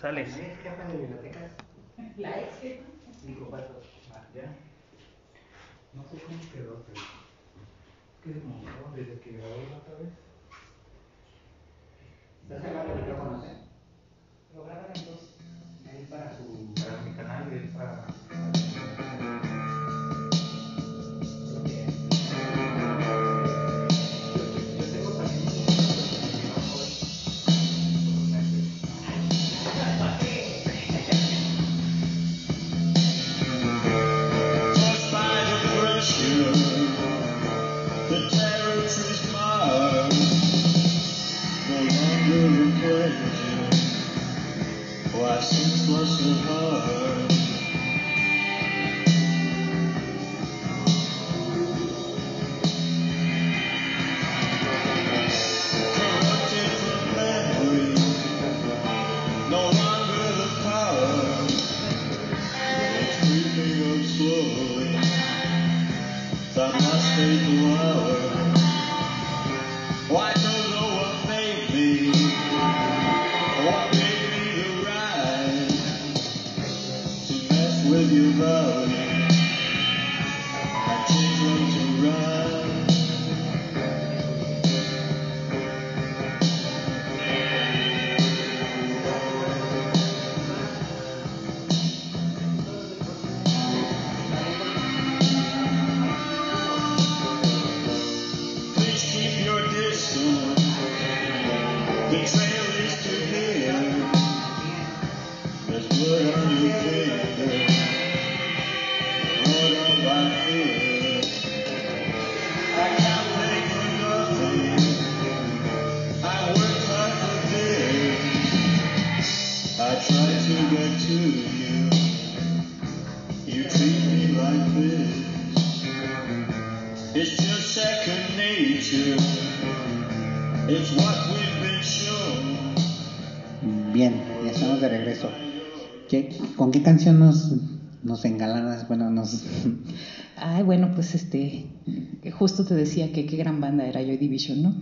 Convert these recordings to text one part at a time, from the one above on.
Sale. jefa de bibliotecas? La ex jefa. Digo, pato. Ah, ya. No sé cómo quedó, pero. ¿Qué se montó desde que grabó la otra vez? Está cerrado el micrófono, ¿eh? Lo graban en dos. Ahí para su. Para mi canal y para. Justo te decía que qué gran banda era Joy Division, ¿no?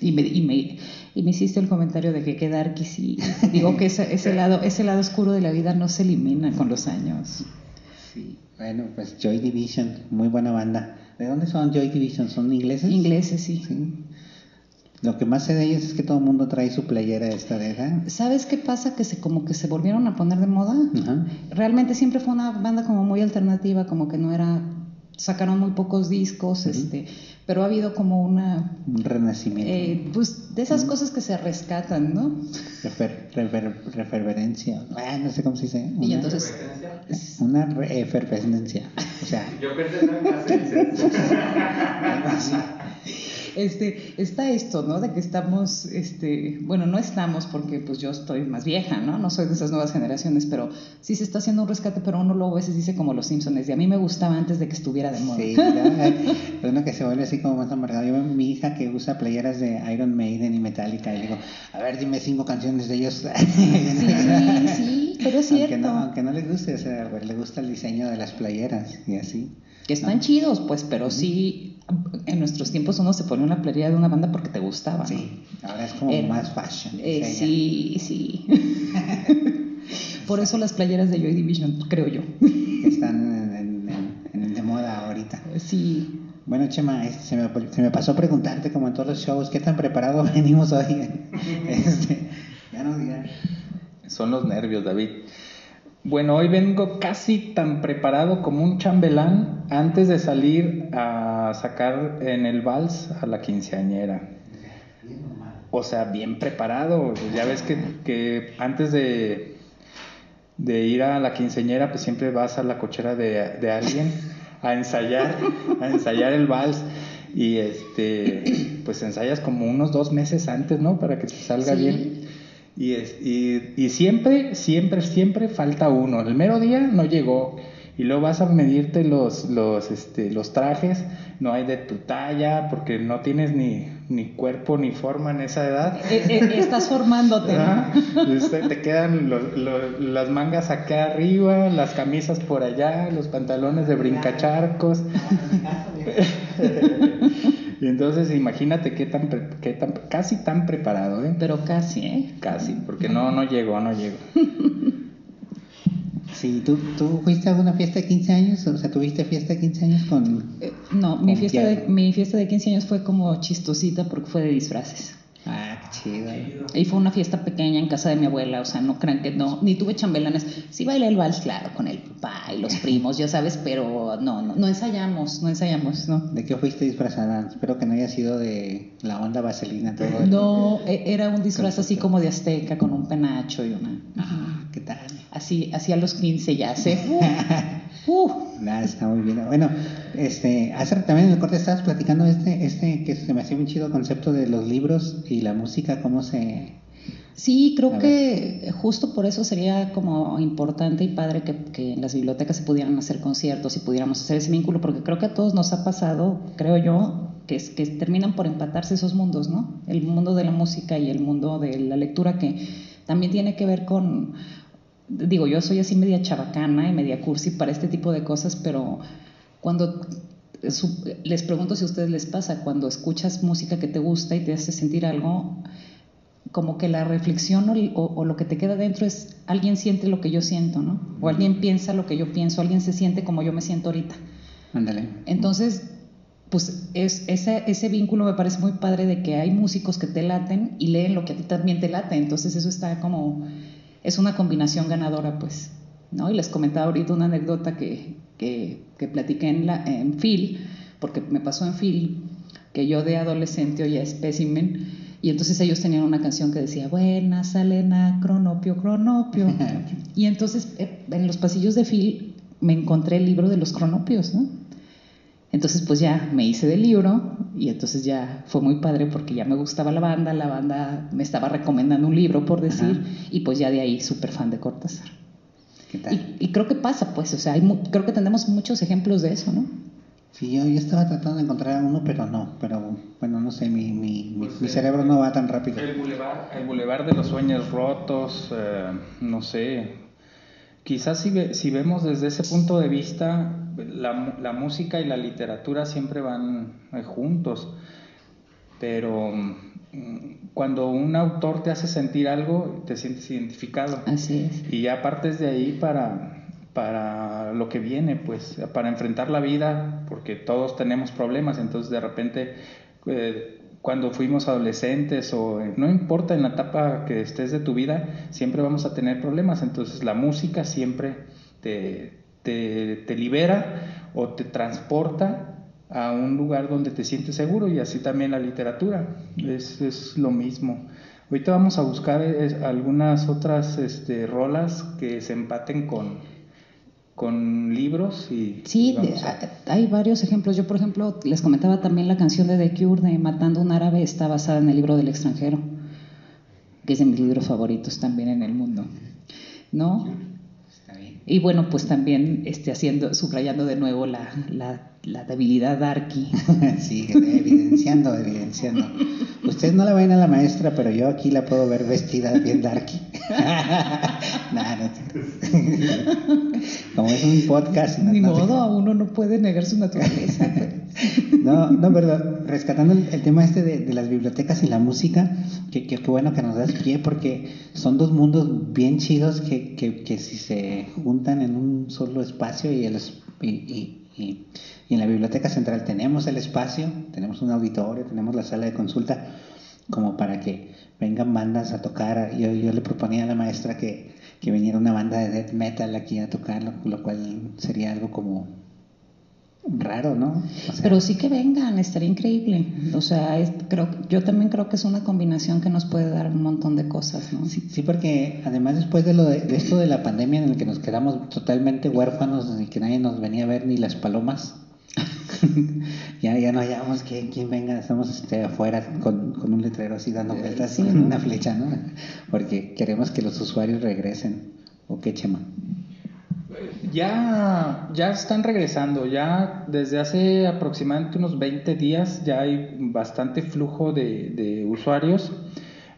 Y me, y me, y me hiciste el comentario de que qué darky sí. Digo que ese, ese, lado, ese lado oscuro de la vida no se elimina con los años. Sí, bueno, pues Joy Division, muy buena banda. ¿De dónde son Joy Division? ¿Son ingleses? Ingleses, sí. Sí. Lo que más sé de ellos es que todo el mundo trae su playera esta de esa. ¿Sabes qué pasa? Que se como que se volvieron a poner de moda. Realmente siempre fue una banda como muy alternativa, como que no era, sacaron muy pocos discos, este, pero ha habido como una, Un renacimiento. eh, pues de esas cosas que se rescatan, ¿no? Refer- refer- referencia. Ah, no sé cómo se dice. Y Una- entonces, Una efervescencia. O sea, Yo pensé en una licencia. algo así. Este, está esto, ¿no? De que estamos, este, bueno, no estamos porque pues yo estoy más vieja, ¿no? No soy de esas nuevas generaciones, pero sí se está haciendo un rescate, pero uno luego a veces dice como los Simpsons, y a mí me gustaba antes de que estuviera de moda. Sí. Es uno que se vuelve así como más amargado. Yo veo a mi hija que usa playeras de Iron Maiden y Metallica y le digo, a ver, dime cinco canciones de ellos. Sí, sí, pero es Aunque cierto. no, aunque no le guste, o sea, le gusta el diseño de las playeras y así. Que están chidos, pues, pero sí, en nuestros tiempos uno se ponía una playera de una banda porque te gustaba. ¿no? Sí, ahora es como Era- más fashion. Eh, sí, sí. Por eso las playeras de Joy Division, creo yo. Están en, en- en- en- de moda ahorita. Sí. Bueno, Chema, este, se, me, se me pasó preguntarte, como en todos los shows, ¿qué tan preparado venimos hoy? Este, ya no digas. Son los nervios, David. Bueno, hoy vengo casi tan preparado como un chambelán antes de salir a sacar en el vals a la quinceañera. O sea, bien preparado. Ya ves que, que antes de, de ir a la quinceañera, pues siempre vas a la cochera de, de alguien a ensayar, a ensayar el vals. Y este, pues ensayas como unos dos meses antes, ¿no? Para que te salga Sí. bien. Y, es- y, y siempre, siempre, siempre falta uno. El mero día no llegó. Y luego vas a medirte los, los, este, los trajes, no hay de tu talla, porque no tienes ni, ni cuerpo ni forma en esa edad. Eh, eh, estás formándote. te quedan lo- lo- las mangas acá arriba, las camisas por allá, los pantalones de brincacharcos. entonces imagínate qué tan, pre- qué tan casi tan preparado, ¿eh? Pero casi, ¿eh? Casi, porque no, no llegó, no llegó. Sí, ¿tú, ¿tú fuiste a una fiesta de 15 años? O sea, ¿tuviste fiesta de 15 años con...? Eh, No, mi fiesta, de, mi fiesta de 15 años fue como chistosita porque fue de disfraces. Chido. Y fue una fiesta pequeña en casa de mi abuela, o sea, no crean que no, ni tuve chambelanes. Sí bailé el vals, claro, con el papá y los primos, ya sabes, pero no, no, no ensayamos, no ensayamos, no. ¿De qué fuiste disfrazada? Espero que no haya sido de la onda vaselina todo. el- No, e- era un disfraz así como de azteca, con un penacho y una... Ah, ¿qué tal? Así, así a los 15 ya sé. Uh, Nada, está muy bien. Bueno, este, hace también en el corte estabas platicando este, este, que se me hacía un chido concepto de los libros y la música, cómo se... Sí, creo que justo por eso sería como importante y padre que, que en las bibliotecas se pudieran hacer conciertos y pudiéramos hacer ese vínculo, porque creo que a todos nos ha pasado, creo yo, que, es, que terminan por empatarse esos mundos, ¿no? El mundo de la música y el mundo de la lectura, que también tiene que ver con, digo, yo soy así media chabacana y media cursi para este tipo de cosas, pero cuando les pregunto si a ustedes les pasa, cuando escuchas música que te gusta y te hace sentir algo, como que la reflexión o, o- o lo que te queda dentro es alguien siente lo que yo siento, ¿no? O alguien piensa lo que yo pienso, alguien se siente como yo me siento ahorita. Ándale. Entonces, pues es, ese, ese vínculo me parece muy padre de que hay músicos que te laten y leen lo que a ti también te late. Entonces eso está como, es una combinación ganadora, pues. ¿no? Y les comentaba ahorita una anécdota que, que, que platiqué en, la, en Phil, porque me pasó en Phil, que yo de adolescente oía Specimen, y entonces ellos tenían una canción que decía, buenas, Alena, cronopio, cronopio. y entonces eh, en los pasillos de Phil me encontré el libro de los cronopios, ¿no? Entonces pues ya me hice del libro y entonces ya fue muy padre porque ya me gustaba la banda, la banda me estaba recomendando un libro por decir Ajá. y pues ya de ahí súper fan de Cortázar. Y, y creo que pasa pues, o sea, hay mu- creo que tenemos muchos ejemplos de eso, ¿no? Sí, yo, yo estaba tratando de encontrar uno, pero no. Pero bueno, no sé, mi, mi, mi, Pues, mi eh, cerebro no va tan rápido. El bulevar, el bulevar de los sueños rotos, eh, no sé. Quizás si, ve- si vemos desde ese punto de vista, la, la música y la literatura siempre van eh, juntos. Pero cuando un autor te hace sentir algo, te sientes identificado. Así es. Y ya partes de ahí para, para lo que viene, pues, para enfrentar la vida, porque todos tenemos problemas, entonces de repente, eh, cuando fuimos adolescentes o no importa en la etapa que estés de tu vida, siempre vamos a tener problemas, entonces la música siempre te, te, te libera o te transporta a un lugar donde te sientes seguro y así también la literatura, es, es lo mismo. Ahorita vamos a buscar algunas otras este, rolas que se empaten con, con libros y Sí, y de- vamos a- hay varios ejemplos. Yo, por ejemplo, les comentaba también la canción de The Cure de Matando a un árabe está basada en el libro del extranjero, que es de mis libros favoritos también en el mundo. ¿No? Está bien. Y bueno, pues también este, haciendo, subrayando de nuevo la, la, la debilidad darky. sí, evidenciando, evidenciando. Ustedes no la ven a la maestra, pero yo aquí la puedo ver vestida bien darky. Nah, no te- Como es un podcast. no- Ni no modo, uno no puede negar su naturaleza. pues. No, no, pero rescatando el, el tema este de, de las bibliotecas y la música, que, que, que bueno que nos das pie porque son dos mundos bien chidos que, que, que si se juntan en un solo espacio y, el, y, y- y- en la biblioteca central tenemos el espacio, tenemos un auditorio, tenemos la sala de consulta, como para que vengan bandas a tocar. Yo, yo le proponía a la maestra que, que viniera una banda de death metal aquí a tocar, lo cual sería algo como raro, ¿no? O sea, Pero sí que vengan, estaría increíble. O sea, es- creo, yo también creo que es una combinación que nos puede dar un montón de cosas, ¿no? Sí, sí, porque además después de, lo de, de esto de la pandemia en el que nos quedamos totalmente huérfanos y que nadie nos venía a ver ni las palomas, ya, ya no hallamos que quien venga, estamos este, afuera con, con un letrero así dando vueltas Sí, con ¿no? una flecha, ¿no? Porque queremos que los usuarios regresen. ¿O qué, Chema? Ya, ya están regresando, ya desde hace aproximadamente unos 20 días ya hay bastante flujo de, de usuarios.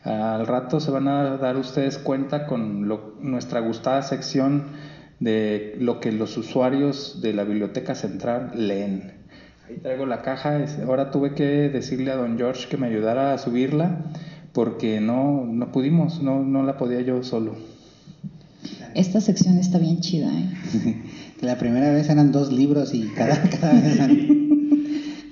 Al rato se van a dar ustedes cuenta con lo- nuestra gustada sección de lo que los usuarios de la Biblioteca Central leen. Ahí traigo la caja. Ahora tuve que decirle a don George que me ayudara a subirla porque no, no pudimos, no, no la podía yo solo. Esta sección está bien chida, ¿eh? La primera vez eran dos libros y cada, cada vez eran-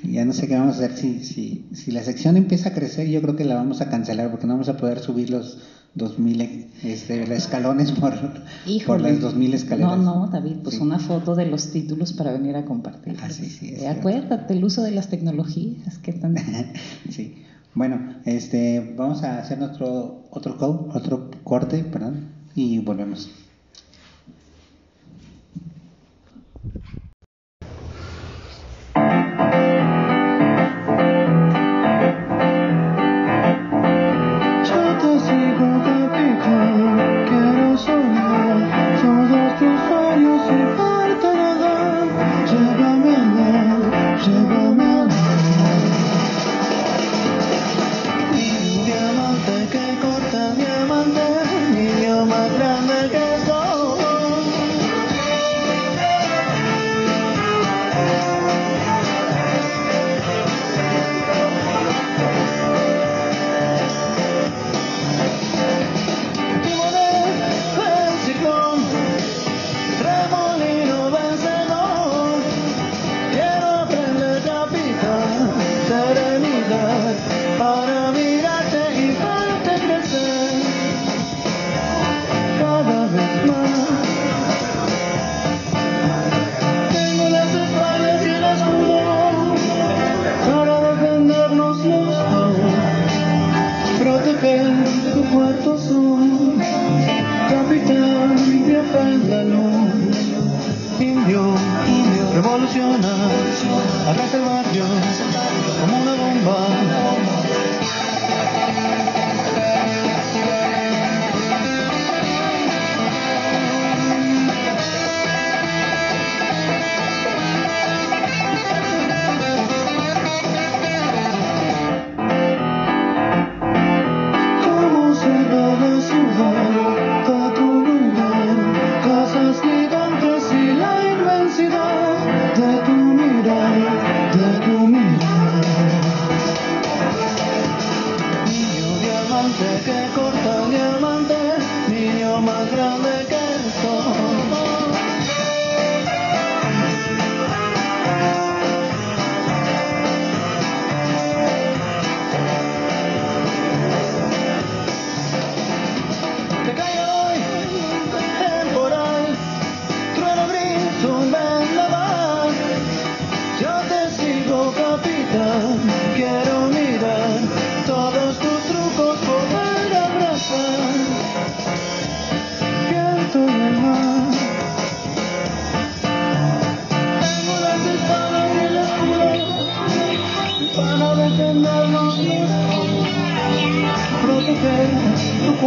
Ya no sé qué vamos a hacer. Si, si, si la sección empieza a crecer, yo creo que la vamos a cancelar porque no vamos a poder subir los 2000 este, escalones por, por Híjole. las 2000 escaleras. No, no, David, pues Sí. una foto de los títulos para venir a compartir. Ah, sí, sí, Eh. Acuérdate, el uso de las tecnologías, que tan... sí. Bueno, este, vamos a hacer nuestro otro co- otro corte, perdón, y volvemos. Diamante que corta diamante, niño más grande que el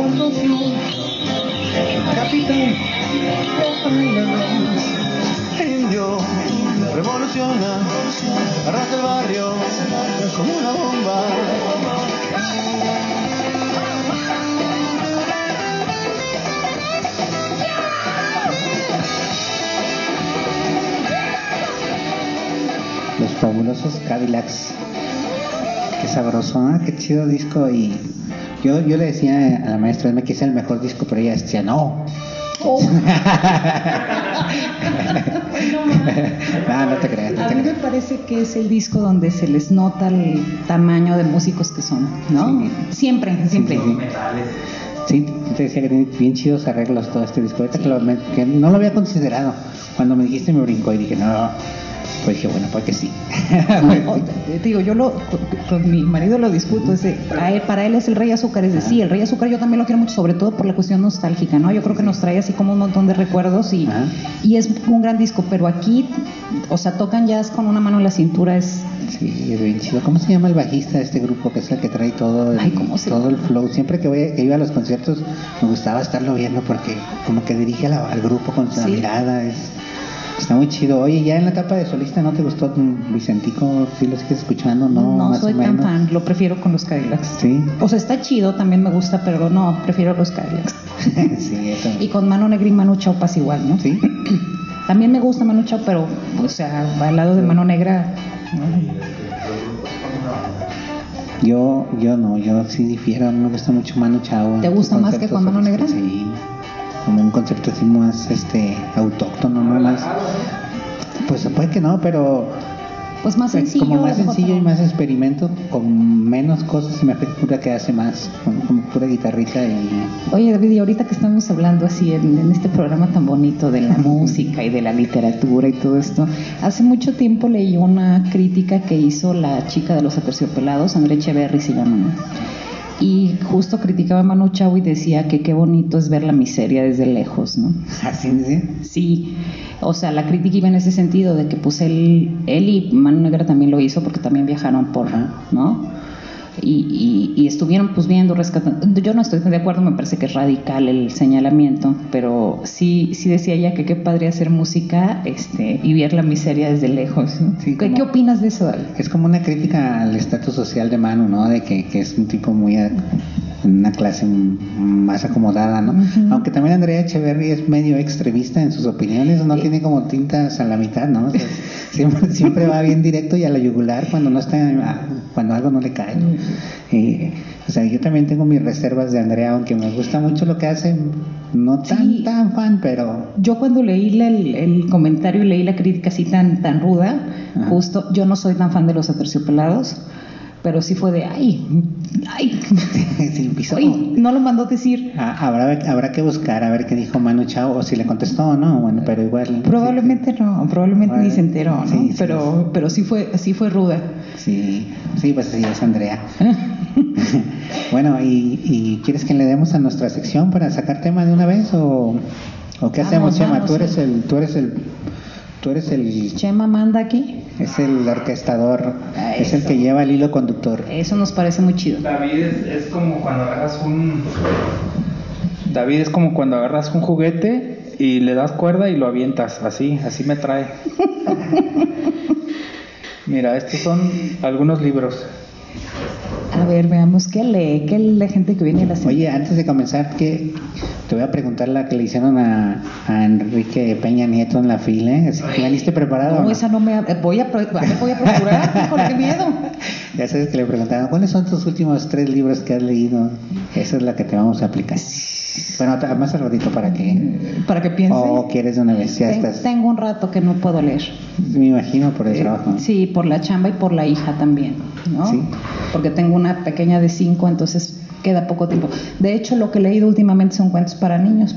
tu construcción. Capitán, indio, revoluciona, arrasa el barrio como una bomba. Los fabulosos Cadillacs. Qué sabroso, ¿ah? qué chido disco. Y yo, yo le decía a la maestra que es el mejor disco, pero ella decía, no. no, no te creas, no A te mí me parece que es el disco donde se les nota el tamaño de músicos que son, ¿no? Sí. Siempre, siempre. Sí, sí, te decía que tiene bien chidos arreglos todo este disco. Que, lo- que no lo había considerado. Cuando me dijiste me brincó y dije, no. Pues dije, bueno, pues que sí. Te digo, yo lo, con, con mi marido lo discuto, es de, a él- para él es el rey azúcar, es decir, el rey azúcar yo también lo quiero mucho, sobre todo por la cuestión nostálgica, ¿no? Yo creo que nos trae así como un montón de recuerdos y, Ajá. y es un gran disco, pero aquí, o sea, tocan jazz con una mano en la cintura, es, Sí, es bien chido. ¿Cómo se llama el bajista de este grupo que es el que trae todo el, Ay, ¿cómo se todo el flow? Siempre que, voy, que iba a los conciertos me gustaba estarlo viendo porque como que dirige la- al grupo con su Sí. mirada. Es, está muy chido. Oye, ya en la etapa de solista no te gustó Vicentico? ¿Sí lo sigues escuchando? No, no, más soy o tan fan, lo prefiero con los Cadillacs. Sí. O sea, está chido, también me gusta, pero no, prefiero los Cadillacs. sí, eso. Y con Mano Negra y Manu Chao pasa igual, ¿no? Sí. También me gusta Manu Chao, pero, o sea, al lado de Mano Negra, Yo, yo no, yo sí difiero, me gusta mucho Manu Chao. ¿Te gusta más que Juan Mano Negra? Sí, como un concepto así más este, autóctono, ¿no? Más, pues puede que no, pero Pues más sencillo. como más sencillo y más experimento, con menos cosas, me figura que hace más, con, con pura guitarrita y... Oye, David, y ahorita que estamos hablando así en, en este programa tan bonito de la música y de la literatura y todo esto, hace mucho tiempo leí una crítica que hizo la chica de los aterciopelados, Andrea Echeverry se llama, ¿no? Y justo criticaba a Manu Chao y decía que qué bonito es ver la miseria desde lejos, ¿no? Así, ¿sí? Sí, o sea, la crítica iba en ese sentido de que pues él, él y Manu Negra también lo hizo porque también viajaron por, ¿no? Y, y- y estuvieron pues viendo, rescatando. Yo no estoy de acuerdo, me parece que es radical el señalamiento, pero sí, sí decía ella que qué padre hacer música este, y ver la miseria desde lejos. ¿no? Sí, ¿Qué, como- qué opinas de eso, David? Es como una crítica al estatus social de Manu, ¿no? De que, que es un tipo muy a- en una clase más acomodada, ¿no? Aunque también Andrea Echeverry es medio extremista en sus opiniones, no tiene como tintas a la mitad, ¿no? O sea, siempre, siempre va bien directo y a la yugular cuando no está, cuando algo no le cae. Y, o sea, yo también tengo mis reservas de Andrea, aunque me gusta mucho lo que hace, no tan, Sí. tan fan, pero Yo cuando leí la- el, el comentario y leí la crítica así tan, tan ruda, Ajá. justo, yo no soy tan fan de los aterciopelados, pero sí fue de, ay, ay, sí. Oye, no lo mandó decir. Ah, habrá, habrá que buscar a ver qué dijo Manu Chao o si le contestó o no, bueno, pero igual. Probablemente no, probablemente ni se enteró, ¿no? Sí, pero, pero sí fue, sí fue ruda. Sí, sí, pues sí, es Andrea. bueno, ¿y, y quieres que le demos a nuestra sección para sacar tema de una vez o, o qué hacemos, Vamos, Chema? vamos, tú eres el, tú eres el, tú eres el, Chema manda aquí. es el orquestador, Ah, es el que lleva el hilo conductor. Eso nos parece muy chido. David es, es como cuando agarras un. David es como cuando agarras un juguete y le das cuerda y lo avientas. Así, así me trae. Mira, estos son algunos libros. A ver, veamos qué lee, qué lee la gente que viene a la semana. Oye, antes de comenzar, que te voy a preguntar la que le hicieron a, a Enrique Peña Nieto en la fila, ¿eh? ¿Veniste preparado? No, no? esa no me. eh, Voy a, voy a procurar, híjole, qué miedo. Ya sabes que le preguntaron, ¿cuáles son tus últimos tres libros que has leído? Esa es la que te vamos a aplicar. Bueno, más al ratito para que... Para que piense. ¿O quieres una vez? Ya Ten- estás... Tengo un rato que no puedo leer. Me imagino por el trabajo. Sí, por la chamba y por la hija también, ¿no? Sí. Porque tengo una pequeña de cinco, entonces queda poco tiempo. De hecho, lo que he leído últimamente son cuentos para niños.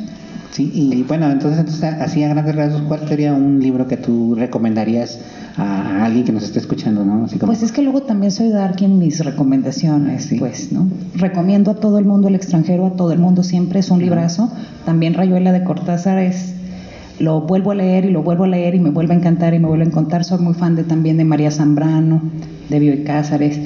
Sí, y bueno, entonces, entonces, así a grandes rasgos, ¿cuál sería un libro que tú recomendarías a alguien que nos esté escuchando, no? Así como... Pues es que luego también soy darky en mis recomendaciones, Sí. pues, ¿no? Recomiendo a todo el mundo el extranjero, a todo el mundo siempre, es un librazo. También Rayuela de Cortázar es, lo vuelvo a leer y lo vuelvo a leer y me vuelve a encantar y me vuelve a encantar. Soy muy fan de también de María Zambrano, de Bioy Cázares.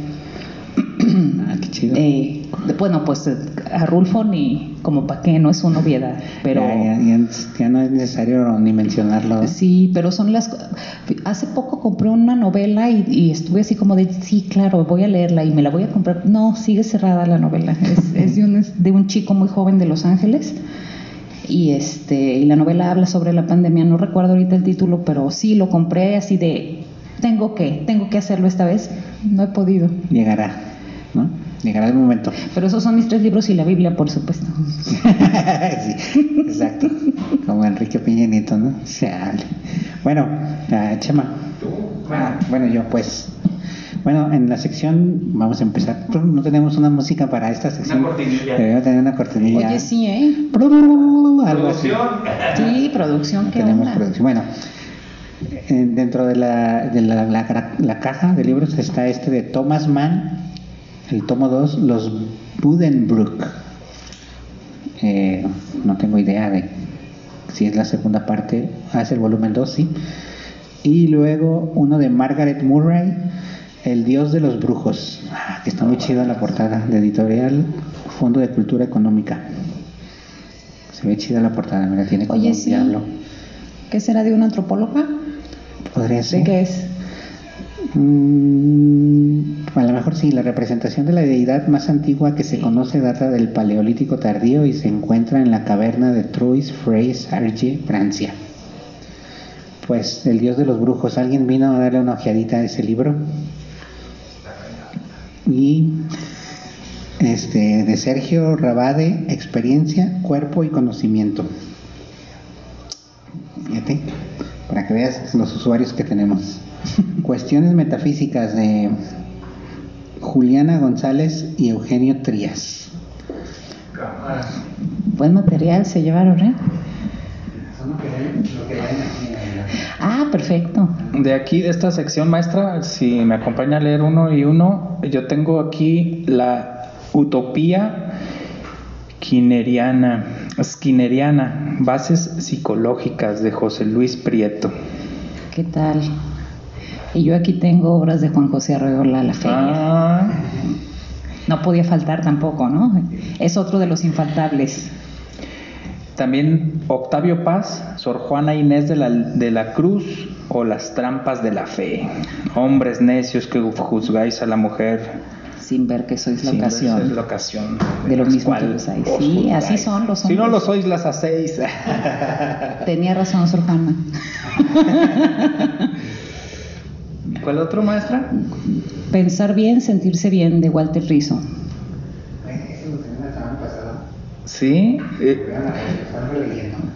Eh, bueno, pues eh, a Rulfo ni como pa' qué, no es una obviedad, pero... Ya, ya- ya- ya no es necesario ni mencionarlo. Sí, pero son las... Hace poco compré una novela y, y estuve así como de, sí, claro, voy a leerla y me la voy a comprar. No, sigue cerrada la novela. Es, es de, un, es de un chico muy joven de Los Ángeles y, este, y la novela habla sobre la pandemia. No recuerdo ahorita el título, pero sí, lo compré así de, tengo que, tengo que hacerlo esta vez. No he podido. Llegará, ¿no? Llegará el momento. Pero esos son mis tres libros y la Biblia, por supuesto. sí, exacto. Como Enrique Peña Nieto, ¿no? Se hable. Bueno, ah, Chema. Ah, bueno, yo pues. Bueno, en la sección vamos a empezar. No tenemos una música para esta sección. Una cortinilla. Tener una cortinilla. Oye, sí, ¿eh? Algo así. Sí, producción, ¿qué tenemos onda? producción. Bueno, eh, dentro de, la, de la, la- la caja de libros está este de Thomas Mann, el tomo 2, Los Budenbrook. Eh, no tengo idea de si es la segunda parte, ah, es el volumen 2, sí. Y luego uno de Margaret Murray, El Dios de los Brujos, ah, que está muy chida la portada, de editorial Fondo de Cultura Económica. Se ve chida la portada, mira, tiene como Oye, un sí. diablo. ¿Qué será de una antropóloga? Podría ¿De ser. qué es? Mm, a lo mejor sí, la representación de la deidad más antigua que se conoce data del Paleolítico tardío y se encuentra en la caverna de Trois Freys, Arge, Francia. pues El Dios de los Brujos. ¿Alguien vino a darle una ojeadita a ese libro? Y este de Sergio Rabade, Experiencia, Cuerpo y Conocimiento. Fíjate, para que veas los usuarios que tenemos. Cuestiones metafísicas de Juliana González y Eugenio Trías. Buen material se llevaron, ¿eh? Ah, perfecto. De aquí, de esta sección maestra, si me acompaña a leer uno y uno, yo tengo aquí la utopía skinneriana, skinneriana, bases psicológicas de José Luis Prieto. ¿Qué tal? Y yo aquí tengo obras de Juan José Arreola La Feria. Ah, No podía faltar tampoco, ¿no? Es otro de los infaltables. también Octavio Paz, Sor Juana Inés de la, de la Cruz o Las trampas de la fe. Hombres necios que juzgáis a la mujer Sin ver que sois la sin ocasión. ver la ocasión De lo mismo que los hay. Sí, así son los Si no hombres. lo sois, las hacéis. Tenía razón, Sor Juana. ¿Cuál otro, maestra? Pensar bien, sentirse bien, de Walter Rizzo. Sí, eh,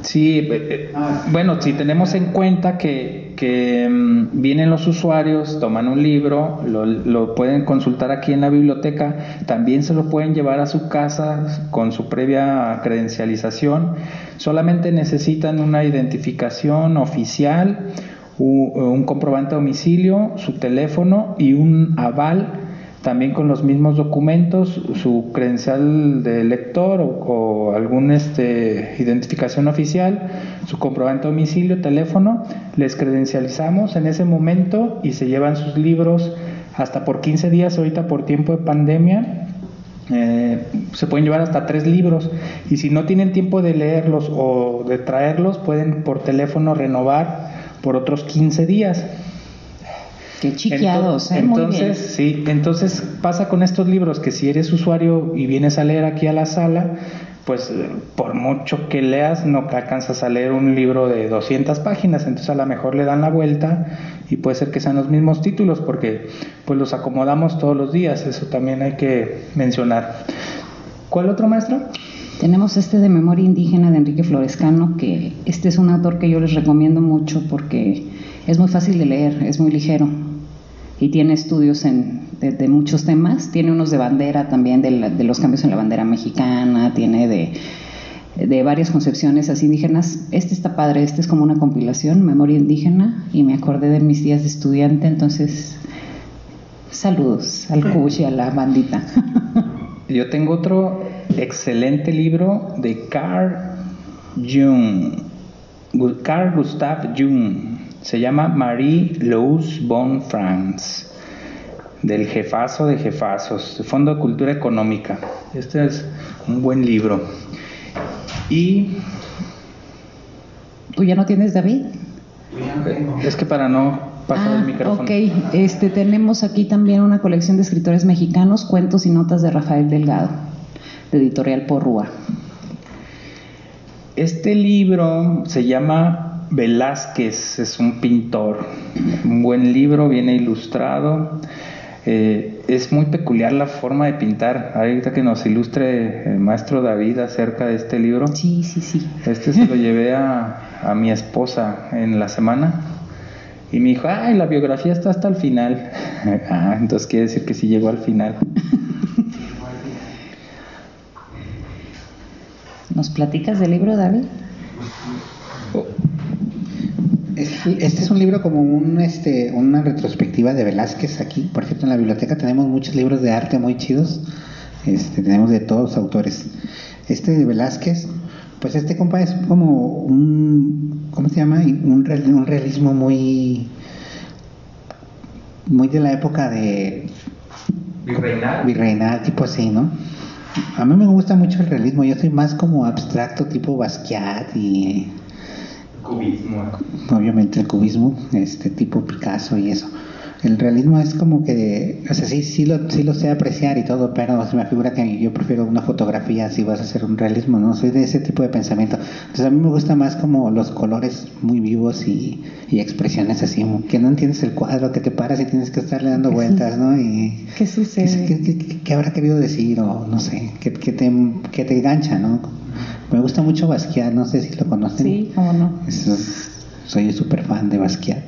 sí, eh, eh, bueno, si tenemos en cuenta que, que, mm, vienen los usuarios, toman un libro, lo, lo pueden consultar aquí en la biblioteca, también se lo pueden llevar a su casa con su previa credencialización, solamente necesitan una identificación oficial, un comprobante de domicilio, su teléfono y un aval también con los mismos documentos, su credencial de lector o, o algún este, identificación oficial, su comprobante de domicilio, teléfono, les credencializamos en ese momento y se llevan sus libros hasta por 15 días, ahorita por tiempo de pandemia. eh, se pueden llevar hasta tres libros y si no tienen tiempo de leerlos o de traerlos pueden por teléfono renovar por otros 15 días. Qué chiqueados, Ento- ¿eh? Entonces, sí, entonces pasa con estos libros que si eres usuario y vienes a leer aquí a la sala, pues eh, por mucho que leas no alcanzas a leer un libro de 200 páginas, entonces a lo mejor le dan la vuelta y puede ser que sean los mismos títulos porque pues los acomodamos todos los días, eso también hay que mencionar. ¿Cuál otro maestro? Tenemos este de Memoria Indígena de Enrique Florescano, que este es un autor que yo les recomiendo mucho porque es muy fácil de leer, es muy ligero y tiene estudios en, de, de muchos temas. Tiene unos de bandera también, de, la- de los cambios en la bandera mexicana, tiene de, de varias concepciones así indígenas. Este está padre, este es como una compilación, Memoria Indígena, y me acordé de mis días de estudiante, entonces saludos al Cush y a la bandita. Yo tengo otro excelente libro de Carl Jung, Carl Gustav Jung. Se llama Marie Louise von Franz, del jefazo de jefazos, de Fondo de Cultura Económica. Este es un buen libro. Y ¿Tú ya no tienes, David? es que para no pasar el micrófono. Ok, este, tenemos aquí también una colección de escritores mexicanos, cuentos y notas de Rafael Delgado, de Editorial Porrúa. Este libro se llama Velázquez, es un pintor. Un buen libro, viene ilustrado. Eh, es muy peculiar la forma de pintar. Ahorita que nos ilustre el maestro David acerca de este libro. Sí, sí, sí. Este se lo llevé a, a mi esposa en la semana. Y me dijo, ay, la biografía está hasta el final. ah, entonces quiere decir que sí llegó al final. ¿Nos platicas del libro, David? Oh, Este, es un libro como un, este, una retrospectiva de Velázquez aquí. Por cierto, en la biblioteca tenemos muchos libros de arte muy chidos. Este, tenemos de todos los autores. Este de Velázquez, pues este compa es como un, ¿cómo se llama? Un, real- un realismo muy, muy de la época de Virreinal. virreinal, tipo así, ¿no? A mí me gusta mucho el realismo. Yo soy más como abstracto, tipo Basquiat y Cubismo. obviamente el cubismo, este tipo Picasso y eso. El realismo es como que, o sea, sí, sí lo, sí lo sé apreciar y todo, pero se me figura que yo prefiero una fotografía si vas a hacer un realismo, ¿no? Soy de ese tipo de pensamiento. Entonces a mí me gusta más como los colores muy vivos y, y expresiones así, que no entiendes el cuadro, que te paras y tienes que estarle dando vueltas, ¿no? Y ¿Qué sucede? ¿Qué, qué- qué- qué habrá querido decir? O no sé, que, que te, que te engancha, ¿no? Me gusta mucho Basquiat, no sé si lo conocen. Sí, cómo no. Eso- soy súper fan de Basquiat.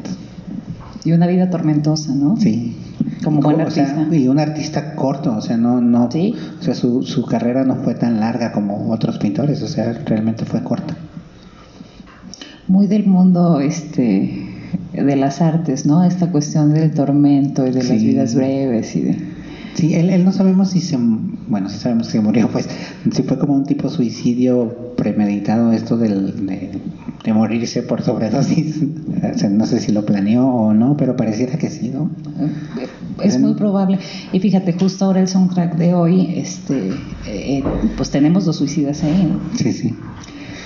Y una vida tormentosa, ¿no? Sí. Como buen sea, artista. y un artista corto, o sea, no, no, Sí. o sea, su, su carrera no fue tan larga como otros pintores, o sea, realmente fue corta. Muy del mundo este de las artes, ¿no? Esta cuestión del tormento y de las vidas breves y de Sí, él, él no sabemos si se, bueno, sí sabemos que murió, pues, si fue como un tipo suicidio premeditado esto del, de, de morirse por sobredosis, O sea, no sé si lo planeó o no, pero pareciera que sí, ¿no? Es muy probable. Y fíjate, justo ahora el soundtrack de hoy, este, eh, pues tenemos dos suicidas ahí, ¿no? Sí, sí,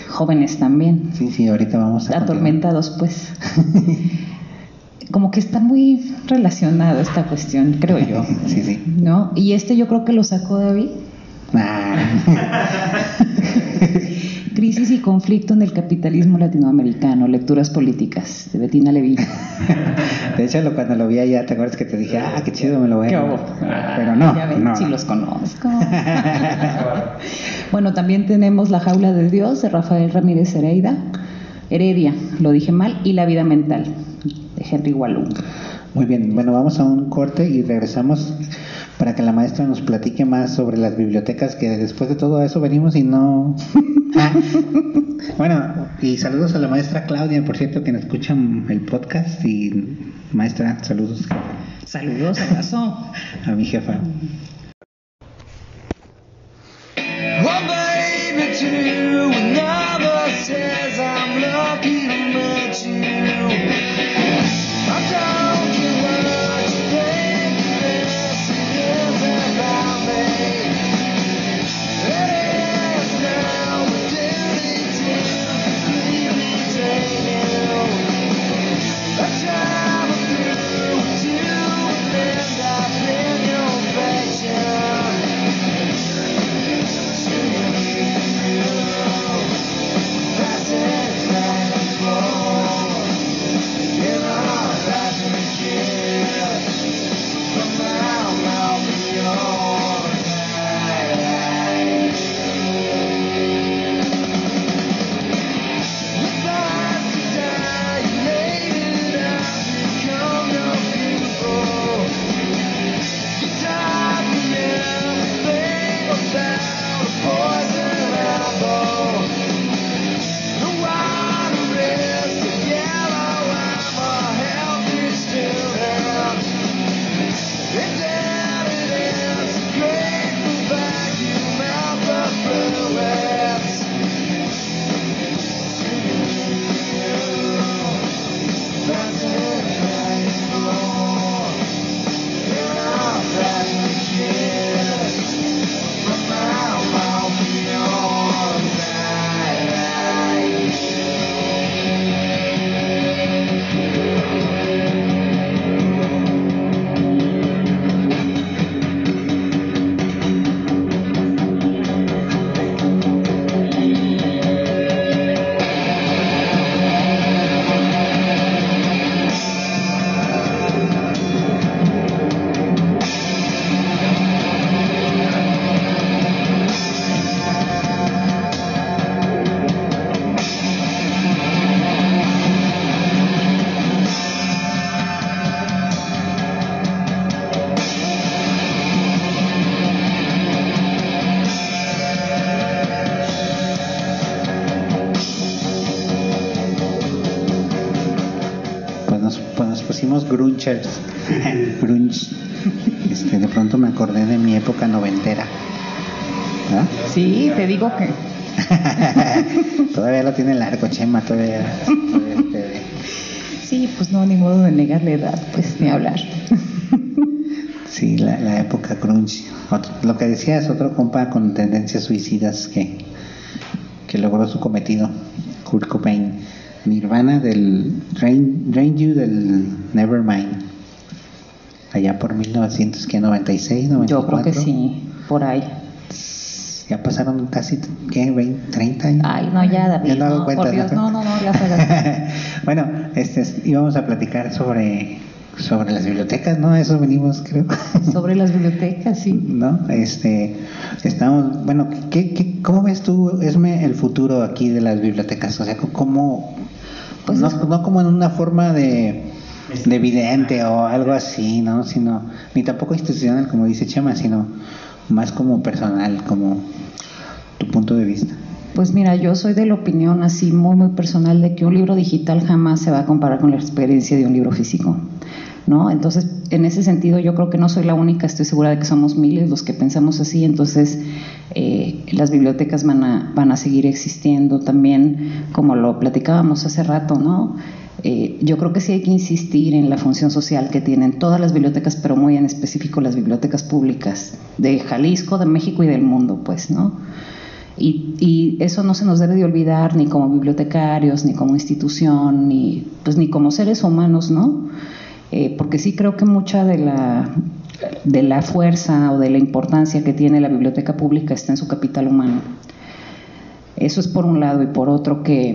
jóvenes también, sí, sí, ahorita vamos a... continuar. atormentados, pues. Como que está muy relacionada esta cuestión, creo yo. Sí, sí. ¿No? Y este yo creo que lo sacó David. Ah. Crisis y conflicto en el capitalismo latinoamericano, lecturas políticas, de Bettina Levy. De hecho, lo- cuando lo vi allá, ¿te acuerdas que te dije, ah, qué chido, me lo voy a ¿Qué llevar"? hubo? Pero no, Ya ven, no. si los conozco. bueno, también tenemos La jaula de Dios de Rafael Ramírez Heredia, Heredia, lo dije mal, y La vida mental de Henry Wallum. Muy bien, bueno, vamos a un corte y regresamos para que la maestra nos platique más sobre las bibliotecas, que después de todo eso venimos y no... Ah. Bueno, y saludos a la maestra Claudia, por cierto, que nos escuchan el podcast y maestra, saludos Saludos, abrazo. a mi jefa. Oh, baby, digo que todavía lo tiene largo, Chema, todavía. sí, pues no, ni modo de negar la edad, pues ni hablar. Sí, la, la época. Otro- lo que decía es otro compa con tendencias suicidas que, que logró su cometido, Kurt Cobain. Nirvana del Rain, Rain You del Nevermind. allá por 1996, 94. Yo creo que sí, por ahí. Ya pasaron casi, ¿qué? 20, 30 años. Ay, no, ya, David. Ya no hago no, cuentas, por Dios, ¿no? no, no, no, bueno, este, íbamos a platicar sobre, sobre las bibliotecas, ¿no? Eso venimos, creo. Sobre las bibliotecas, sí. ¿No? Este, estamos, bueno, ¿qué, qué, ¿cómo ves tú, Esme, el futuro aquí de las bibliotecas? O sea, ¿cómo, Pues no, no como en una forma de, de vidente o algo así, ¿no? Sino, ni tampoco institucional, como dice Chema, sino más como personal, como tu punto de vista. Pues mira, yo soy de la opinión así muy muy personal de que un libro digital jamás se va a comparar con la experiencia de un libro físico, ¿no? Entonces, en ese sentido yo creo que no soy la única, estoy segura de que somos miles los que pensamos así, entonces eh, las bibliotecas van a, van a seguir existiendo también, como lo platicábamos hace rato, ¿no? Eh, yo creo que sí hay que insistir en la función social que tienen todas las bibliotecas, pero muy en específico las bibliotecas públicas de Jalisco, de México y del mundo, pues, ¿no? Y, eso no se nos debe de olvidar ni como bibliotecarios, ni como institución, ni, pues, ni como seres humanos, ¿no? Eh, porque sí creo que mucha de la, de la fuerza o de la importancia que tiene la biblioteca pública está en su capital humano. Eso es por un lado y por otro que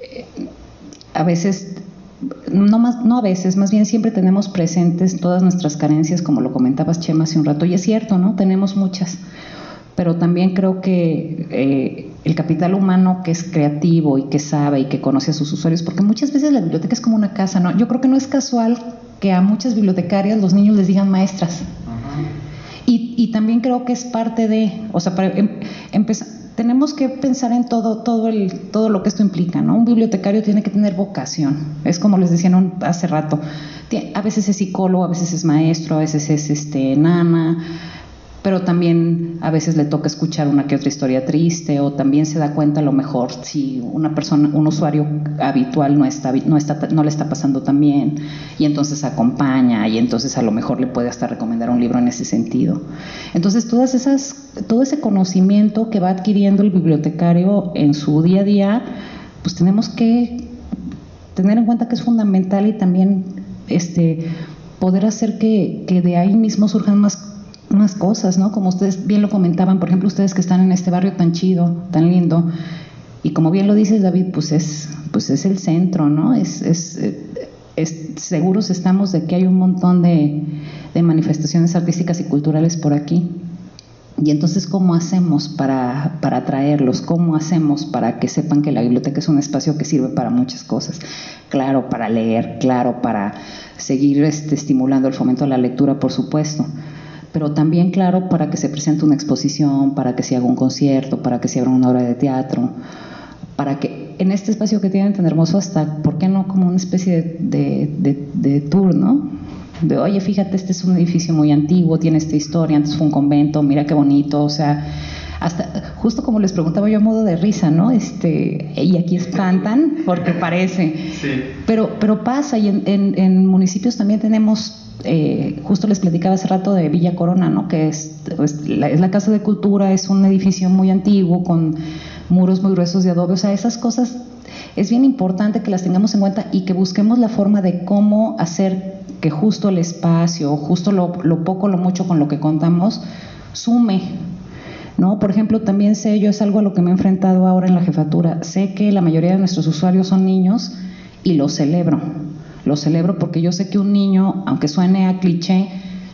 eh, a veces, no, más, no a veces, más bien siempre tenemos presentes todas nuestras carencias, como lo comentabas Chema hace un rato, y es cierto, ¿no? Tenemos muchas, pero también creo que eh, el capital humano que es creativo y que sabe y que conoce a sus usuarios, porque muchas veces la biblioteca es como una casa, ¿no? Yo creo que no es casual que a muchas bibliotecarias los niños les digan maestras. Y, y también creo que es parte de, o sea, para em- empezar, tenemos que pensar en todo, todo, el, todo lo que esto implica, ¿no? Un bibliotecario tiene que tener vocación, es como les decía en un- hace rato, a veces es psicólogo, a veces es maestro, a veces es este, nana, pero también a veces le toca escuchar una que otra historia triste o también se da cuenta a lo mejor si una persona, un usuario habitual no está, no está, no le está pasando tan bien y entonces acompaña y entonces a lo mejor le puede hasta recomendar un libro en ese sentido. Entonces todas esas, todo ese conocimiento que va adquiriendo el bibliotecario en su día a día, pues tenemos que tener en cuenta que es fundamental y también este poder hacer que, que de ahí mismo surjan más más cosas, ¿no? Como ustedes bien lo comentaban, por ejemplo, ustedes que están en este barrio tan chido, tan lindo, y como bien lo dices David, pues es, pues es el centro, ¿no? Es, es, eh, seguros estamos de que hay un montón de, de manifestaciones artísticas y culturales por aquí. Y entonces, ¿cómo hacemos para, para atraerlos? ¿Cómo hacemos para que sepan que la biblioteca es un espacio que sirve para muchas cosas? Claro, para leer, claro, para seguir este, estimulando el fomento a la lectura, por supuesto, pero también, claro, para que se presente una exposición, para que se haga un concierto, para que se abra una obra de teatro, para que en este espacio que tienen tan hermoso hasta, ¿por qué no? Como una especie de, de, de, de tour, ¿no? De, oye, fíjate, este es un edificio muy antiguo, tiene esta historia, antes fue un convento, mira qué bonito, o sea, hasta, justo como les preguntaba yo a modo de risa, ¿no? Este, y aquí espantan porque parece. Pero, pero pasa, y en, en- en municipios también tenemos, eh, justo les platicaba hace rato de Villa Corona, ¿no? Que es, es la, es la Casa de Cultura, es un edificio muy antiguo con muros muy gruesos de adobe, o sea, esas cosas es bien importante que las tengamos en cuenta y que busquemos la forma de cómo hacer que justo el espacio, justo lo, lo poco, lo mucho con lo que contamos, sume, ¿no? Por ejemplo, también sé, yo es algo a lo que me he enfrentado ahora en la jefatura, sé que la mayoría de nuestros usuarios son niños y lo celebro, lo celebro porque yo sé que un niño, aunque suene a cliché,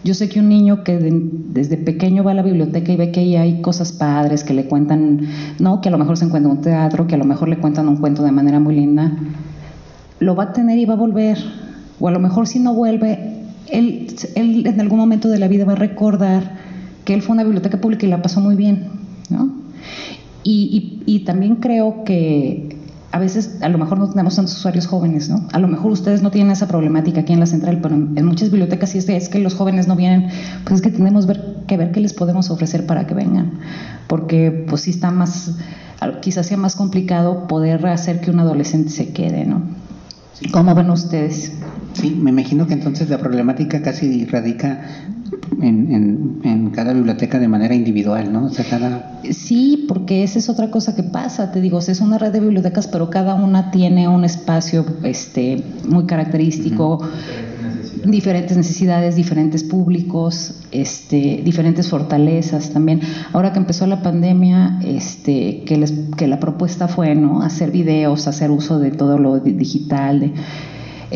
yo sé que un niño que de- desde pequeño va a la biblioteca y ve que ahí hay cosas padres, que le cuentan, no, que a lo mejor se encuentra en un teatro, que a lo mejor le cuentan un cuento de manera muy linda, lo va a tener y va a volver. O a lo mejor si no vuelve, él, él en algún momento de la vida va a recordar que él fue a una biblioteca pública y la pasó muy bien, ¿no? Y, y- y también creo que a veces a lo mejor no tenemos tantos usuarios jóvenes, ¿no? A lo mejor ustedes no tienen esa problemática aquí en la central, pero en, muchas bibliotecas sí es, es que los jóvenes no vienen, pues es que tenemos ver- que ver qué les podemos ofrecer para que vengan, porque pues sí está más, quizás sea más complicado poder hacer que un adolescente se quede, ¿no? ¿Cómo ven ustedes? Sí, me imagino que entonces la problemática casi radica en, en, en cada biblioteca de manera individual, ¿no? O sea, cada... Sí, porque esa es otra cosa que pasa, te digo, es una red de bibliotecas, pero cada una tiene un espacio este, muy característico. necesidades. diferentes necesidades, diferentes públicos, este, diferentes fortalezas también. Ahora que empezó la pandemia, este, que, les, que la propuesta fue ¿no? hacer videos, hacer uso de todo lo di- digital. De,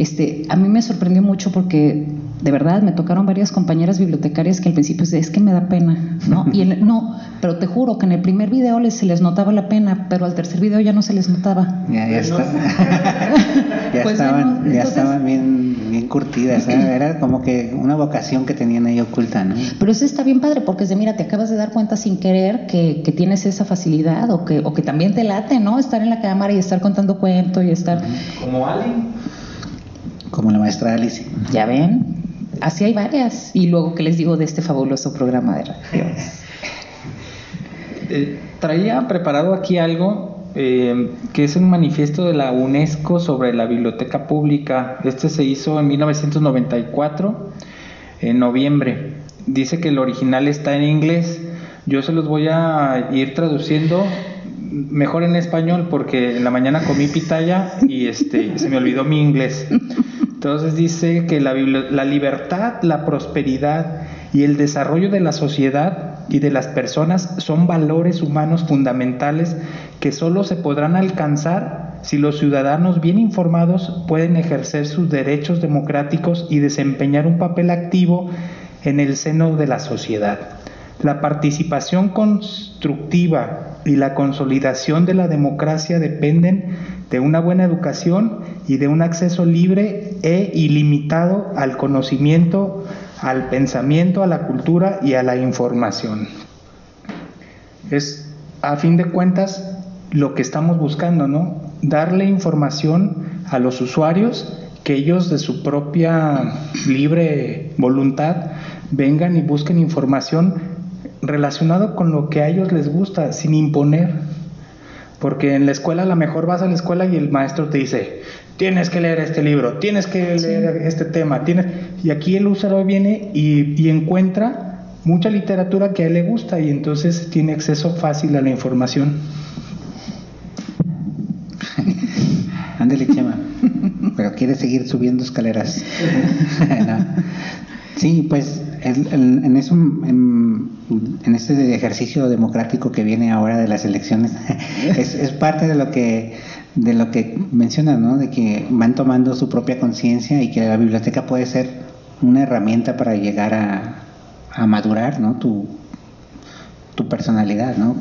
este, a mí me sorprendió mucho porque de verdad me tocaron varias compañeras bibliotecarias que al principio decían, es que me da pena, ¿no? Y en- no, pero te juro que en el primer video les, se les notaba la pena, pero al tercer video ya no se les notaba. Ya, ya, está- ya Pues estaban, bueno, ya entonces- estaban bien, bien curtidas. ¿eh? Era como que una vocación que tenían ahí oculta, ¿no? Pero eso está bien padre porque es de, mira, te acabas de dar cuenta sin querer que, que tienes esa facilidad o que, o que también te late, ¿no? Estar en la cámara y estar contando cuentos y estar... Como Ali, Como la maestra Alice. Ya ven, así hay varias. Y luego, ¿qué les digo de este fabuloso programa de radio? Eh, traía preparado aquí algo eh, que es un manifiesto de la UNESCO sobre la biblioteca pública. Este se hizo en 1994, en noviembre. Dice que el original está en inglés. Yo se los voy a ir traduciendo mejor en español porque en la mañana comí pitaya y este se me olvidó mi inglés. Entonces dice que la, la libertad, la prosperidad y el desarrollo de la sociedad y de las personas son valores humanos fundamentales que solo se podrán alcanzar si los ciudadanos bien informados pueden ejercer sus derechos democráticos y desempeñar un papel activo en el seno de la sociedad. La participación constructiva y la consolidación de la democracia dependen de una buena educación y de un acceso libre e ilimitado al conocimiento, al pensamiento, a la cultura y a la información. Es, a fin de cuentas, lo que estamos buscando, ¿no? Darle información a los usuarios que ellos de su propia libre voluntad vengan y busquen información relacionado con lo que a ellos les gusta, sin imponer. Porque en la escuela a lo mejor vas a la escuela y el maestro te dice, tienes que leer este libro, tienes que leer este tema, tienes... y aquí el usuario viene y, y encuentra mucha literatura que a él le gusta y entonces tiene acceso fácil a la información. Ándale, Chema. Pero quiere seguir subiendo escaleras. No. Sí, pues el- el- en, eso, en, en este ejercicio democrático que viene ahora de las elecciones, es, es parte de lo que de lo que menciona, ¿no? De que van tomando su propia conciencia y que la biblioteca puede ser una herramienta para llegar a, a madurar, ¿no? Tu, tu personalidad, ¿no?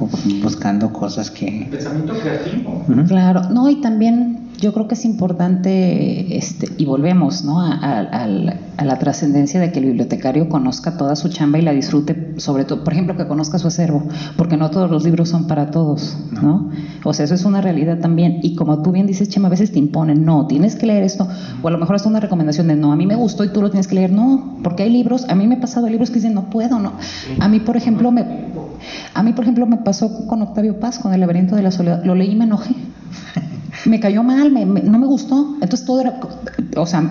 Buscando cosas que... pensamiento creativo. Claro, no, y también yo creo que es importante, este, y volvemos, ¿no? A, a- al- a la trascendencia de que el bibliotecario conozca toda su chamba y la disfrute, sobre todo, por ejemplo, que conozca su acervo, porque no todos los libros son para todos, ¿no? O sea, eso es una realidad también. Y como tú bien dices, Chema, a veces te imponen, no, tienes que leer esto, o a lo mejor hasta una recomendación de, no, a mí me gustó y tú lo tienes que leer, no, porque hay libros, a mí me ha pasado libros que dicen, no puedo, no. A mí, por ejemplo, me, a mí, por ejemplo, me pasó con Octavio Paz, con El laberinto de la soledad, lo leí y me enojé me cayó mal, me- me- no me gustó. Entonces todo era, o sea,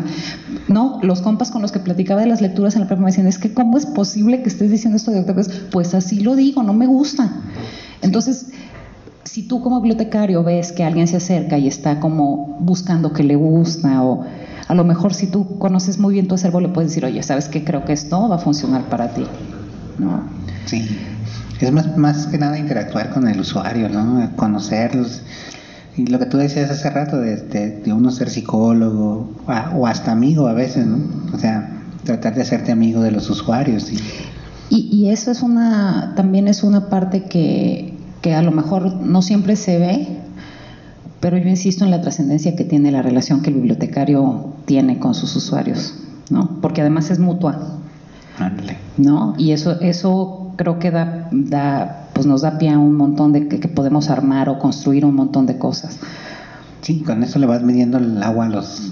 no, los compas con los que platicaba de las lecturas en la prepa me decían, es que ¿cómo es posible que estés diciendo esto de Octavio Paz? Pues así lo digo, no me gusta. Entonces, si tú como bibliotecario ves que alguien se acerca y está como buscando que le gusta o a lo mejor si tú conoces muy bien tu acervo le puedes decir, oye, ¿sabes qué? Creo que esto va a funcionar para ti. ¿No? Sí, es más, más que nada interactuar con el usuario, ¿no? Conocerlos. Y lo que tú decías hace rato, de, de, de uno ser psicólogo a- o hasta amigo a veces, ¿no? O sea, tratar de hacerte amigo de los usuarios. Y, Y, y eso es una, también es una parte que, que a lo mejor no siempre se ve, pero yo insisto en la trascendencia que tiene la relación que el bibliotecario tiene con sus usuarios, ¿no? Porque además es mutua, ándale. ¿no? Y eso, eso creo que da, da, pues nos da pie a un montón de que, que podemos armar o construir un montón de cosas. Sí, con eso le vas midiendo el agua a los,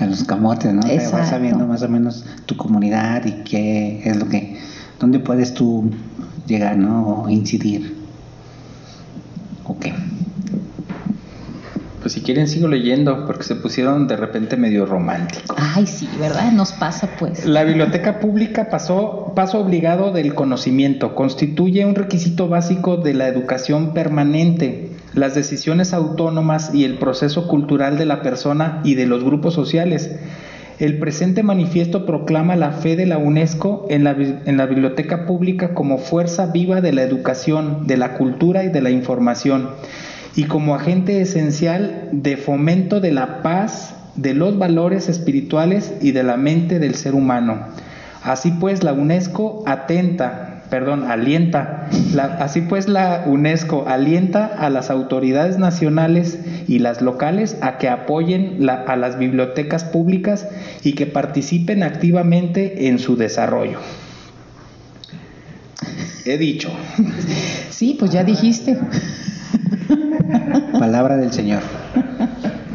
a los camotes, ¿no? O sea, vas Exacto. sabiendo más o menos tu comunidad y qué es lo que, dónde puedes tú llegar, ¿no? O incidir. Ok. Pues si quieren sigo leyendo porque se pusieron de repente medio románticos. Ay, sí, ¿verdad? Nos pasa pues. La biblioteca pública pasó paso obligado del conocimiento, constituye un requisito básico de la educación permanente, las decisiones autónomas y el proceso cultural de la persona y de los grupos sociales. El presente manifiesto proclama la fe de la UNESCO en la, en la biblioteca pública como fuerza viva de la educación, de la cultura y de la información, y como agente esencial de fomento de la paz, de los valores espirituales y de la mente del ser humano. Así pues, la UNESCO atenta, perdón, alienta, así pues la UNESCO alienta a las autoridades nacionales y las locales a que apoyen a las bibliotecas públicas y que participen activamente en su desarrollo. He dicho. Sí, pues ya dijiste. Palabra del Señor.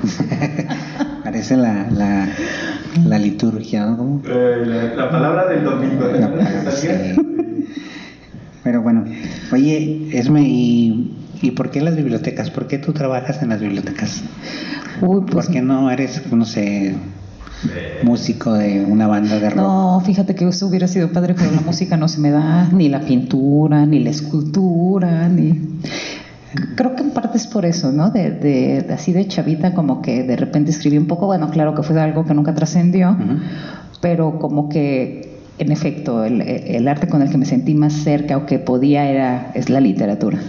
Parece la, la, la liturgia, ¿no? ¿Cómo? la, palabra del domingo. La palabra, sí. Pero bueno, oye, Esme, ¿y, ¿y por qué las bibliotecas? ¿Por qué tú trabajas en las bibliotecas? Uy, pues ¿Por qué no eres, no sé, músico de una banda de rock? No, fíjate que eso hubiera sido padre, pero la música no se me da, ni la pintura, ni la escultura, ni... Creo que en parte es por eso, ¿no? De, de- de- así de chavita, como que de repente escribí un poco, bueno, claro que fue algo que nunca trascendió, pero como que, en efecto, el, el arte con el que me sentí más cerca o que podía era, es la literatura.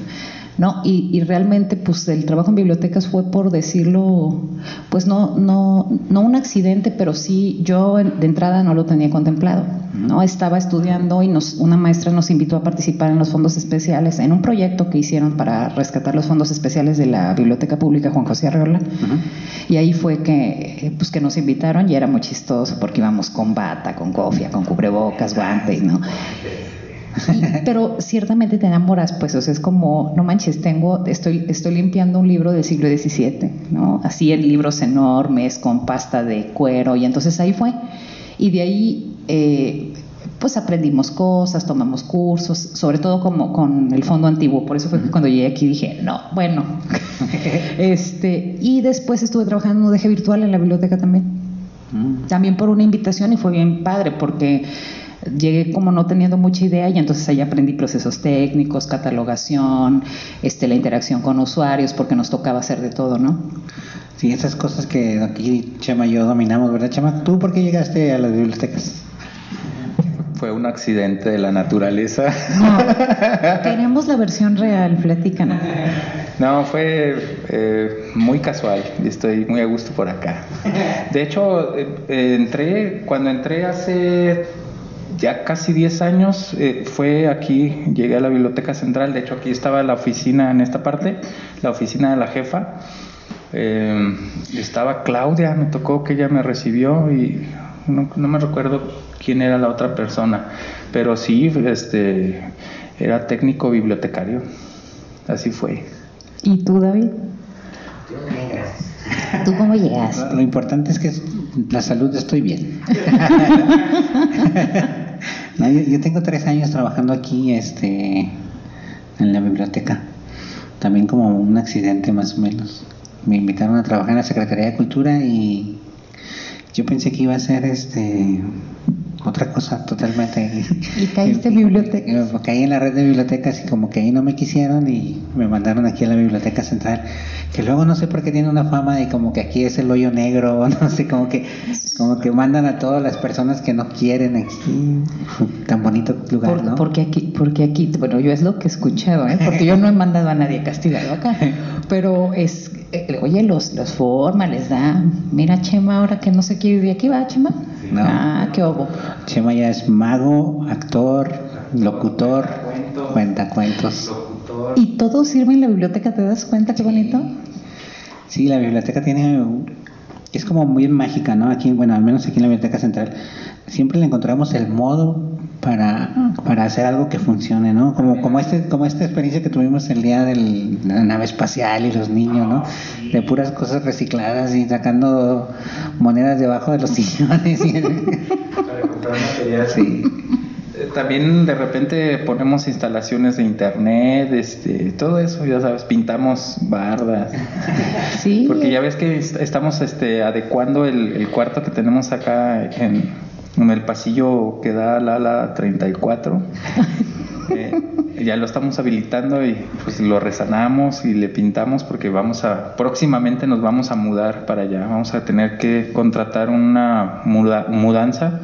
¿No? Y, y realmente, pues el trabajo en bibliotecas fue por decirlo, pues no, no, no un accidente, pero sí yo de entrada no lo tenía contemplado, ¿no? Estaba estudiando y nos, una maestra nos invitó a participar en los fondos especiales, en un proyecto que hicieron para rescatar los fondos especiales de la Biblioteca Pública Juan José Arreola. Y ahí fue que, pues, que nos invitaron y era muy chistoso porque íbamos con bata, con cofia, con cubrebocas, guantes, ¿no? Pero ciertamente te enamoras, pues, o sea, es como, no manches, tengo, estoy, estoy limpiando un libro del siglo XVII, ¿no? Así en libros enormes, con pasta de cuero, y entonces ahí fue. Y de ahí, eh, pues aprendimos cosas, tomamos cursos, sobre todo como con el fondo antiguo, por eso fue que cuando llegué aquí dije, no, bueno. este, y después estuve trabajando en un deje virtual en la biblioteca también Mm. también por una invitación y fue bien padre porque llegué como no teniendo mucha idea y entonces ahí aprendí procesos técnicos, catalogación, este, la interacción con usuarios porque nos tocaba hacer de todo, ¿no? Sí, esas cosas que aquí Chema y yo dominamos, ¿verdad, Chema? ¿Tú por qué llegaste a las bibliotecas? Fue un accidente de la naturaleza. No, queremos la versión real, platícanos. No, fue eh, muy casual y estoy muy a gusto por acá. De hecho, eh, eh, entré, cuando entré hace ya casi 10 años, eh, fue aquí, llegué a la Biblioteca Central, de hecho aquí estaba la oficina en esta parte, la oficina de la jefa. Eh, estaba Claudia, me tocó que ella me recibió y no, no me recuerdo quién era la otra persona, pero sí, este, era técnico bibliotecario, así fue. ¿Y tú, David? ¿Tú cómo llegas? Lo, importante es que la salud estoy bien. No, yo, tengo tres años trabajando aquí este, en la biblioteca. También como un accidente más o menos. Me invitaron a trabajar en la Secretaría de Cultura y yo pensé que iba a ser este otra cosa totalmente. Y caíste en biblioteca. Caí en la red de bibliotecas y como que ahí no me quisieron y me mandaron aquí a la biblioteca central, que luego no sé por qué tiene una fama de como que aquí es el hoyo negro, no sé, como que como que mandan a todas las personas que no quieren aquí, tan bonito lugar, Por- ¿no? Porque aquí, porque aquí, bueno, yo es lo que he escuchado, ¿eh? porque yo no he mandado a nadie castigado acá, pero es, eh, oye, los, los forma, les da, mira Chema, ahora que no se quiere ir de aquí, ¿va Chema? No. Ah, qué obo. Chema ya es mago, actor, locutor, cuentacuentos. Y todo sirve en la biblioteca, ¿te das cuenta qué bonito? Sí, la biblioteca tiene. Es como muy mágica, ¿no? Aquí, bueno, al menos aquí en la Biblioteca Central, siempre le encontramos el modo para, para hacer algo que funcione, ¿no? Como, como, este, como esta experiencia que tuvimos el día de la nave espacial y los niños, ¿no? De puras cosas recicladas y sacando monedas debajo de los sillones. y- Para comprar material. sí. Eh, También de repente ponemos instalaciones de internet, este, todo eso, ya sabes, pintamos bardas. Sí. Porque ya ves que est- estamos este, adecuando el, el cuarto que tenemos acá en, en el pasillo que da al ala 34. Eh, ya lo estamos habilitando y pues lo resanamos y le pintamos porque vamos a, próximamente nos vamos a mudar para allá, vamos a tener que contratar una muda- mudanza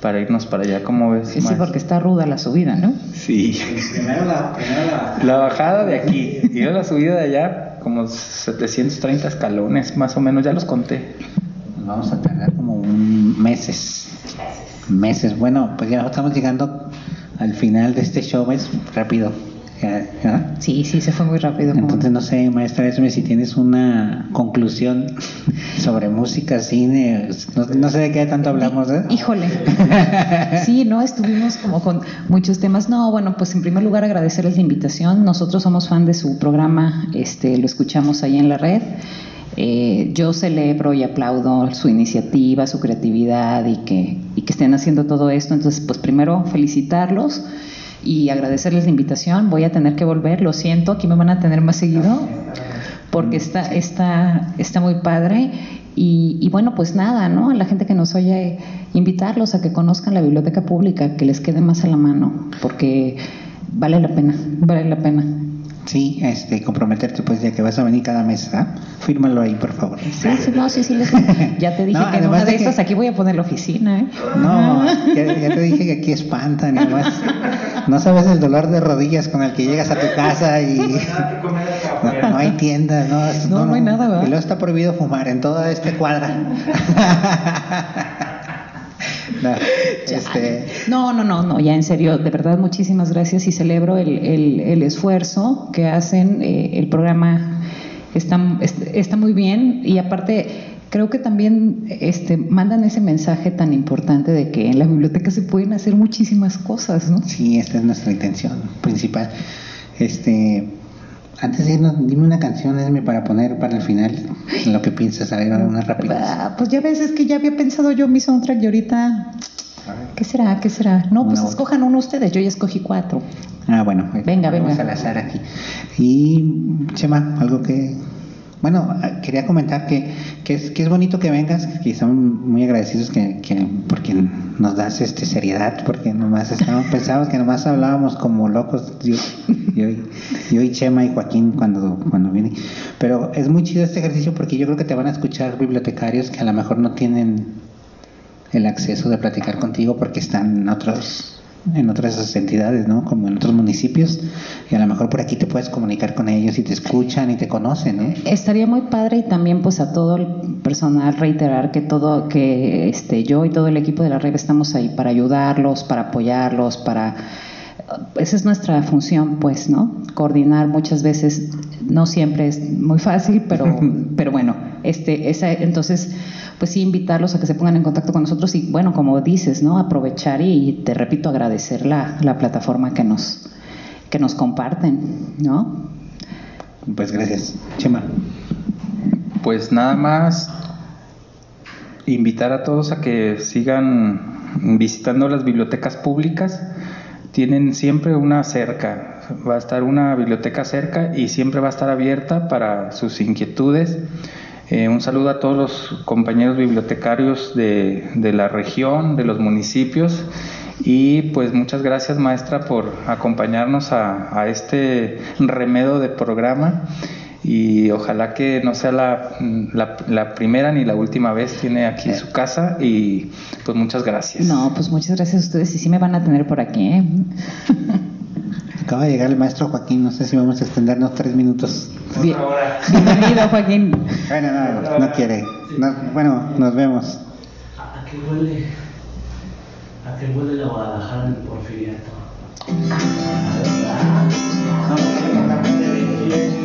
para irnos para allá, ¿cómo ves? Sí, porque está ruda la subida, ¿no? Sí. Primero la, primero la... La bajada de aquí y luego la subida de allá, como 730 escalones, más o menos, ya los conté. Vamos a tardar como un meses. Meses. Bueno, pues ya estamos llegando al final de este show, es rápido. Sí, sí, se fue muy rápido. Entonces no sé, maestra si tienes una conclusión sobre música, cine, no, no sé de qué tanto hablamos, ¿eh? Híjole. Sí, no, estuvimos como con muchos temas. No, bueno, pues en primer lugar agradecerles la invitación. Nosotros somos fan de su programa, este, lo escuchamos ahí en la red. Eh, yo celebro y aplaudo su iniciativa, su creatividad y que, y que estén haciendo todo esto. Entonces, pues primero felicitarlos y agradecerles la invitación. Voy a tener que volver, lo siento, aquí me van a tener más seguido porque está, está, está muy padre. Y, y bueno, pues nada, ¿no? A la gente que nos oye, invitarlos a que conozcan la biblioteca pública, que les quede más a la mano, porque vale la pena, vale la pena. Sí, este, comprometerte pues ya que vas a venir cada mes, ¿ah? Fírmalo ahí, por favor. Sí, sí, no, sí, sí, les- ya te dije No, que en una de de que- estas aquí voy a poner la oficina, ¿eh? No, ya, ya te dije que aquí espantan, y además no sabes el dolor de rodillas con el que llegas a tu casa y no, hay tiendas, no, No, no hay nada, ¿verdad? Y luego está prohibido fumar en toda este cuadra. No, este, No, no, no, no, ya en serio, de verdad muchísimas gracias y celebro el, el- el esfuerzo que hacen. eh, el programa está, est- está muy bien y aparte creo que también este, mandan ese mensaje tan importante de que en la biblioteca se pueden hacer muchísimas cosas, ¿no? sí, esta es nuestra intención principal. Este, antes de irnos, dime una canción, Esme, para poner para el final lo que piensas, a ver, una rápida. Ah, Pues ya ves, es que ya había pensado yo mi soundtrack y ahorita, ¿qué será? ¿Qué será? No, pues escojan uno ustedes, yo ya escogí cuatro. Ah, bueno, Venga, vamos venga. al azar aquí. Y Chema, algo que bueno, ah, quería comentar que, que, es, que es bonito que vengas, que estamos muy agradecidos que, que porque nos das este seriedad, porque nomás estábamos, pensábamos que nomás hablábamos como locos, yo, yo, y- yo y Chema y Joaquín cuando, cuando viene. Pero es muy chido este ejercicio porque yo creo que te van a escuchar bibliotecarios que a lo mejor no tienen el acceso de platicar contigo porque están en otros en otras entidades, ¿no? Como en otros municipios y a lo mejor por aquí te puedes comunicar con ellos y te escuchan y te conocen, ¿no? Estaría muy padre y también pues a todo el personal reiterar que todo que este yo y todo el equipo de la red estamos ahí para ayudarlos, para apoyarlos, para esa es nuestra función, pues, ¿no? Coordinar muchas veces no siempre es muy fácil, pero pero bueno, este esa entonces pues sí invitarlos a que se pongan en contacto con nosotros y bueno, como dices, ¿no? Aprovechar y te repito agradecer la, la plataforma que nos que nos comparten, ¿no? Pues gracias, Chema. Pues nada más invitar a todos a que sigan visitando las bibliotecas públicas. Tienen siempre una cerca, va a estar una biblioteca cerca y siempre va a estar abierta para sus inquietudes. Eh, un saludo a todos los compañeros bibliotecarios de, de la región, de los municipios. Y pues muchas gracias maestra por acompañarnos a, a este remedo de programa y ojalá que no sea la, la, la primera ni la última vez. Tiene aquí su casa y pues muchas gracias. No, pues muchas gracias a ustedes y sí me van a tener por aquí, ¿eh? Acaba de llegar el maestro Joaquín, no sé si vamos a extendernos tres minutos. Bien-. Bienvenido, Joaquín. Bueno, no, no quiere. No, bueno, nos vemos. ¿A qué huele? ¿A qué huele la Guadalajara del Porfiriato? No,